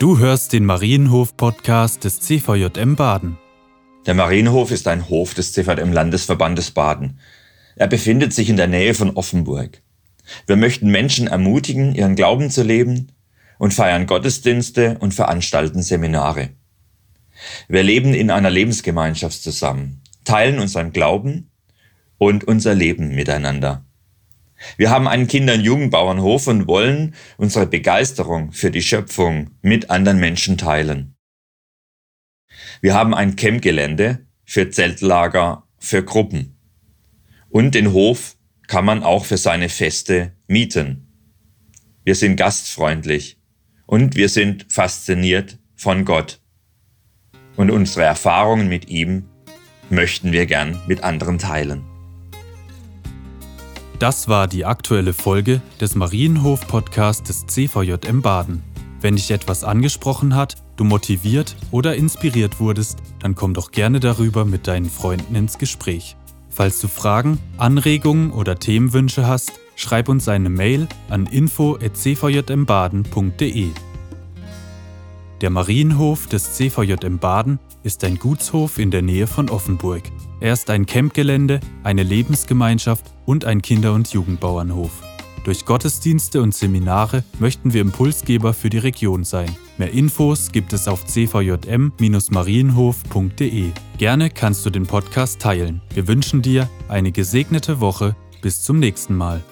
Du hörst den Marienhof-Podcast des CVJM Baden. Der Marienhof ist ein Hof des CVJM Landesverbandes Baden. Er befindet sich in der Nähe von Offenburg. Wir möchten Menschen ermutigen, ihren Glauben zu leben und feiern Gottesdienste und veranstalten Seminare. Wir leben in einer Lebensgemeinschaft zusammen, teilen unseren Glauben und unser Leben miteinander. Wir haben einen Kinder- und Jugendbauernhof und wollen unsere Begeisterung für die Schöpfung mit anderen Menschen teilen. Wir haben ein Campgelände für Zeltlager, für Gruppen. Und den Hof kann man auch für seine Feste mieten. Wir sind gastfreundlich und wir sind fasziniert von Gott. Und unsere Erfahrungen mit ihm möchten wir gern mit anderen teilen. Das war die aktuelle Folge des Marienhof-Podcasts des CVJM Baden. Wenn dich etwas angesprochen hat, du motiviert oder inspiriert wurdest, dann komm doch gerne darüber mit deinen Freunden ins Gespräch. Falls du Fragen, Anregungen oder Themenwünsche hast, schreib uns eine Mail an info@cvjmbaden.de. Der Marienhof des CVJM Baden ist ein Gutshof in der Nähe von Offenburg. Er ist ein Campgelände, eine Lebensgemeinschaft und ein Kinder- und Jugendbauernhof. Durch Gottesdienste und Seminare möchten wir Impulsgeber für die Region sein. Mehr Infos gibt es auf cvjm-marienhof.de. Gerne kannst du den Podcast teilen. Wir wünschen dir eine gesegnete Woche. Bis zum nächsten Mal.